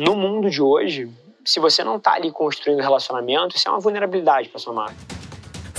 no mundo de hoje, se você não está ali construindo relacionamento, isso é uma vulnerabilidade para sua marca.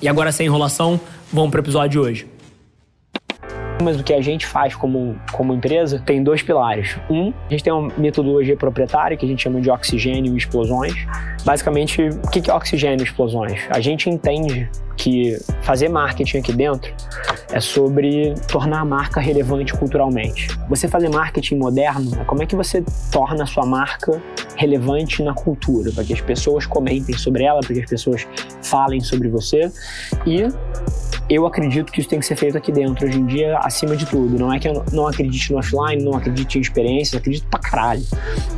E agora, sem enrolação, vamos para o episódio de hoje. Mas o que a gente faz como, como empresa tem dois pilares. Um, a gente tem uma metodologia proprietária que a gente chama de oxigênio e explosões. Basicamente, o que é oxigênio e explosões? A gente entende que fazer marketing aqui dentro é sobre tornar a marca relevante culturalmente. Você fazer marketing moderno é como é que você torna a sua marca relevante na cultura, para que as pessoas comentem sobre ela, para que as pessoas falem sobre você e eu acredito que isso tem que ser feito aqui dentro hoje em dia, acima de tudo. Não é que eu não acredite no offline, não acredite em experiências, acredito pra caralho.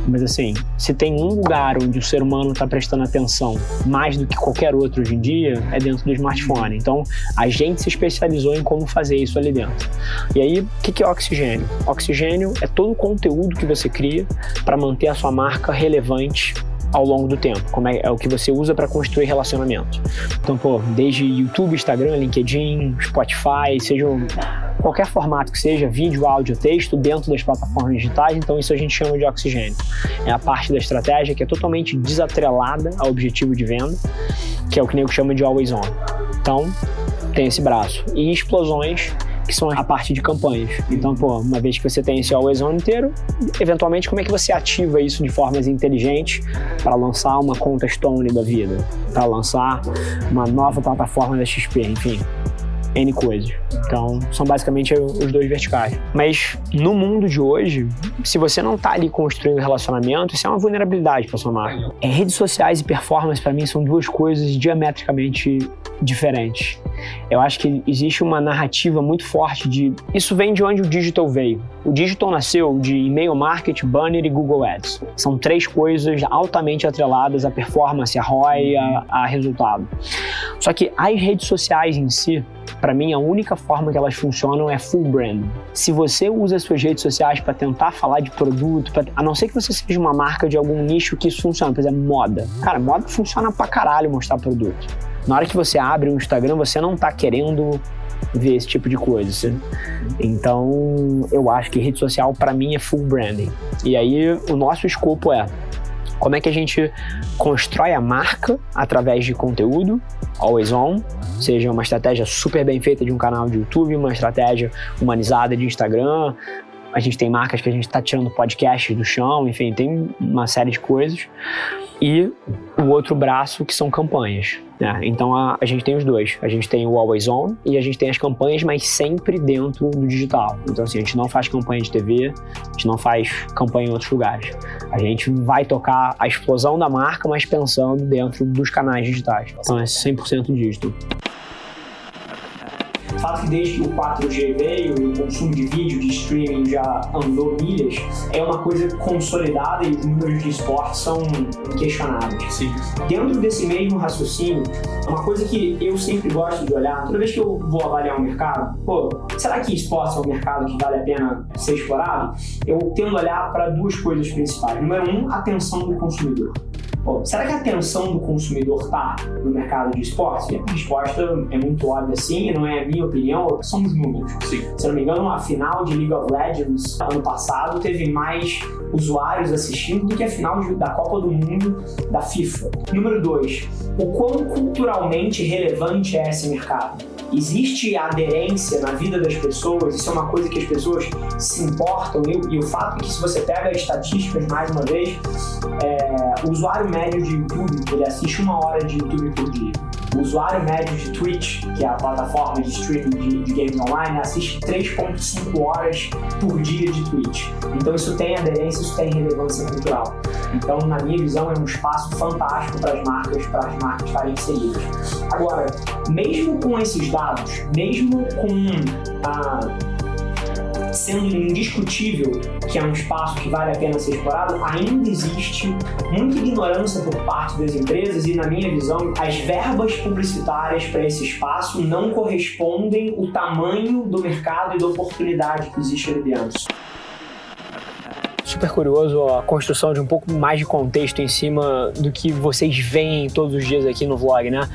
Mas assim, se tem um lugar onde o ser humano tá prestando atenção mais do que qualquer outro hoje em dia, é dentro do smartphone. Então, a gente se especializou em como fazer isso ali dentro. E aí, o que, que é oxigênio? Oxigênio é todo o conteúdo que você cria para manter a sua marca relevante ao longo do tempo, como é, é o que você usa para construir relacionamento. Então, pô, desde YouTube, Instagram, LinkedIn, Spotify, seja qualquer formato que seja, vídeo, áudio, texto, dentro das plataformas digitais, então isso a gente chama de oxigênio. É a parte da estratégia que é totalmente desatrelada ao objetivo de venda, que é o que o nego chama de always on. Então, tem esse braço. E explosões que são a parte de campanhas. Então, pô, uma vez que você tem esse always on inteiro, eventualmente como é que você ativa isso de formas inteligentes para lançar uma conta Stone da vida, para lançar uma nova plataforma da XP, enfim. N coisas. Então, são basicamente os dois verticais. Mas no mundo de hoje, se você não está ali construindo relacionamento, isso é uma vulnerabilidade para sua marca. É, redes sociais e performance, para mim, são duas coisas diametricamente diferentes. Eu acho que existe uma narrativa muito forte de. Isso vem de onde o digital veio. O digital nasceu de e-mail marketing, banner e Google Ads. São três coisas altamente atreladas à performance, a ROI, a, a resultado. Só que as redes sociais em si, para mim, a única forma que elas funcionam é full brand. Se você usa suas redes sociais para tentar falar de produto, pra, a não ser que você seja uma marca de algum nicho que isso funciona, por exemplo, moda. Cara, moda funciona pra caralho mostrar produto. Na hora que você abre o Instagram, você não tá querendo ver esse tipo de coisa. Então, eu acho que rede social para mim é full branding. E aí o nosso escopo é como é que a gente constrói a marca através de conteúdo, always on, seja uma estratégia super bem feita de um canal de YouTube, uma estratégia humanizada de Instagram. A gente tem marcas que a gente está tirando podcasts do chão, enfim, tem uma série de coisas. E o outro braço que são campanhas. Né? Então a, a, gente tem os dois. A gente tem o Always On e a gente tem as campanhas, mas sempre dentro do digital. Então, assim, a gente não faz campanha de TV, a gente não faz campanha em outros lugares. A gente vai tocar a explosão da marca, mas pensando dentro dos canais digitais. Então é 100% digital. O fato que desde que o 4G veio e o consumo de vídeo, de streaming já andou milhas, é uma coisa consolidada e os números de esporte são inquestionáveis. Sim. Dentro desse mesmo raciocínio, uma coisa que eu sempre gosto de olhar, toda vez que eu vou avaliar um mercado, pô, será que esporte é um mercado que vale a pena ser explorado? Eu tendo a olhar para duas coisas principais. Número um, atenção do consumidor. Bom, será que a atenção do consumidor está no mercado de esportes? a resposta é muito óbvia sim, não é a minha opinião, são os números. Sim. Se não me engano, a final de League of Legends ano passado teve mais usuários assistindo do que a final de, da Copa do Mundo da FIFA. Número 2. O quão culturalmente relevante é esse mercado? Existe aderência na vida das pessoas, isso é uma coisa que as pessoas se importam, e, e o fato é que se você pega as estatísticas mais uma vez, é, o usuário médio de YouTube, ele assiste uma hora de YouTube por dia. O usuário médio de Twitch, que é a plataforma de streaming de, de games online, assiste 3.5 horas por dia de Twitch. Então isso tem aderência, isso tem relevância cultural. Então, na minha visão, é um espaço fantástico para as marcas, para as marcas estarem inseridas. Agora, mesmo com esses dados, mesmo com a sendo indiscutível que é um espaço que vale a pena ser explorado, ainda existe muita ignorância por parte das empresas e, na minha visão, as verbas publicitárias para esse espaço não correspondem o tamanho do mercado e da oportunidade que existe ali dentro super curioso a construção de um pouco mais de contexto em cima do que vocês veem todos os dias aqui no vlog, né?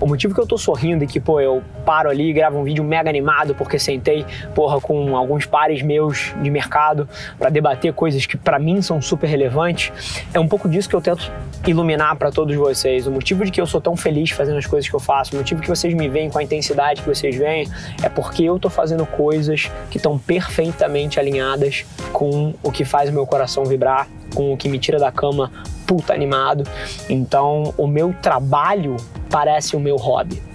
O motivo que eu tô sorrindo e que, pô, eu paro ali e gravo um vídeo mega animado porque sentei, porra, com alguns pares meus de mercado para debater coisas que para mim são super relevantes, é um pouco disso que eu tento iluminar para todos vocês. O motivo de que eu sou tão feliz fazendo as coisas que eu faço, o motivo que vocês me veem com a intensidade que vocês veem, é porque eu tô fazendo coisas que estão perfeitamente alinhadas com o que faz o meu coração vibrar, com o que me tira da cama puta animado. Então, o meu trabalho parece o meu hobby.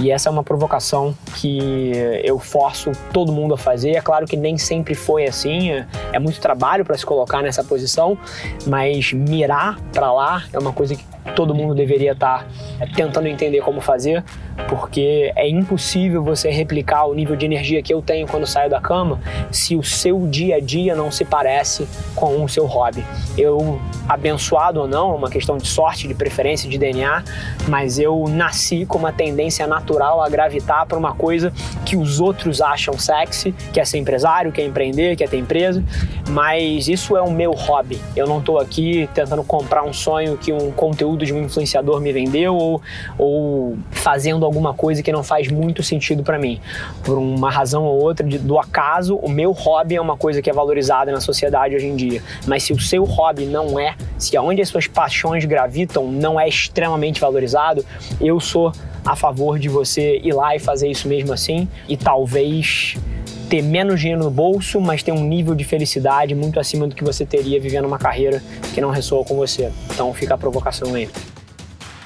E essa é uma provocação que eu forço todo mundo a fazer. É claro que nem sempre foi assim, é muito trabalho para se colocar nessa posição, mas mirar para lá é uma coisa que todo mundo deveria estar tá tentando entender como fazer, porque é impossível você replicar o nível de energia que eu tenho quando saio da cama se o seu dia a dia não se parece com o seu hobby. Eu, abençoado ou não, é uma questão de sorte, de preferência, de DNA, mas eu nasci com uma tendência natural a gravitar para uma coisa que os outros acham sexy, que é ser empresário, que é empreender, que é ter empresa, mas isso é o meu hobby. Eu não estou aqui tentando comprar um sonho que um conteúdo de um influenciador me vendeu ou, ou fazendo alguma coisa que não faz muito sentido para mim. Por uma razão ou outra de, do acaso, o meu hobby é uma coisa que é valorizada na sociedade hoje em dia. Mas se o seu hobby não é, se aonde as suas paixões gravitam não é extremamente valorizado, eu sou a favor de você ir lá e fazer isso mesmo assim e talvez ter menos dinheiro no bolso, mas ter um nível de felicidade muito acima do que você teria vivendo uma carreira que não ressoa com você. Então fica a provocação aí.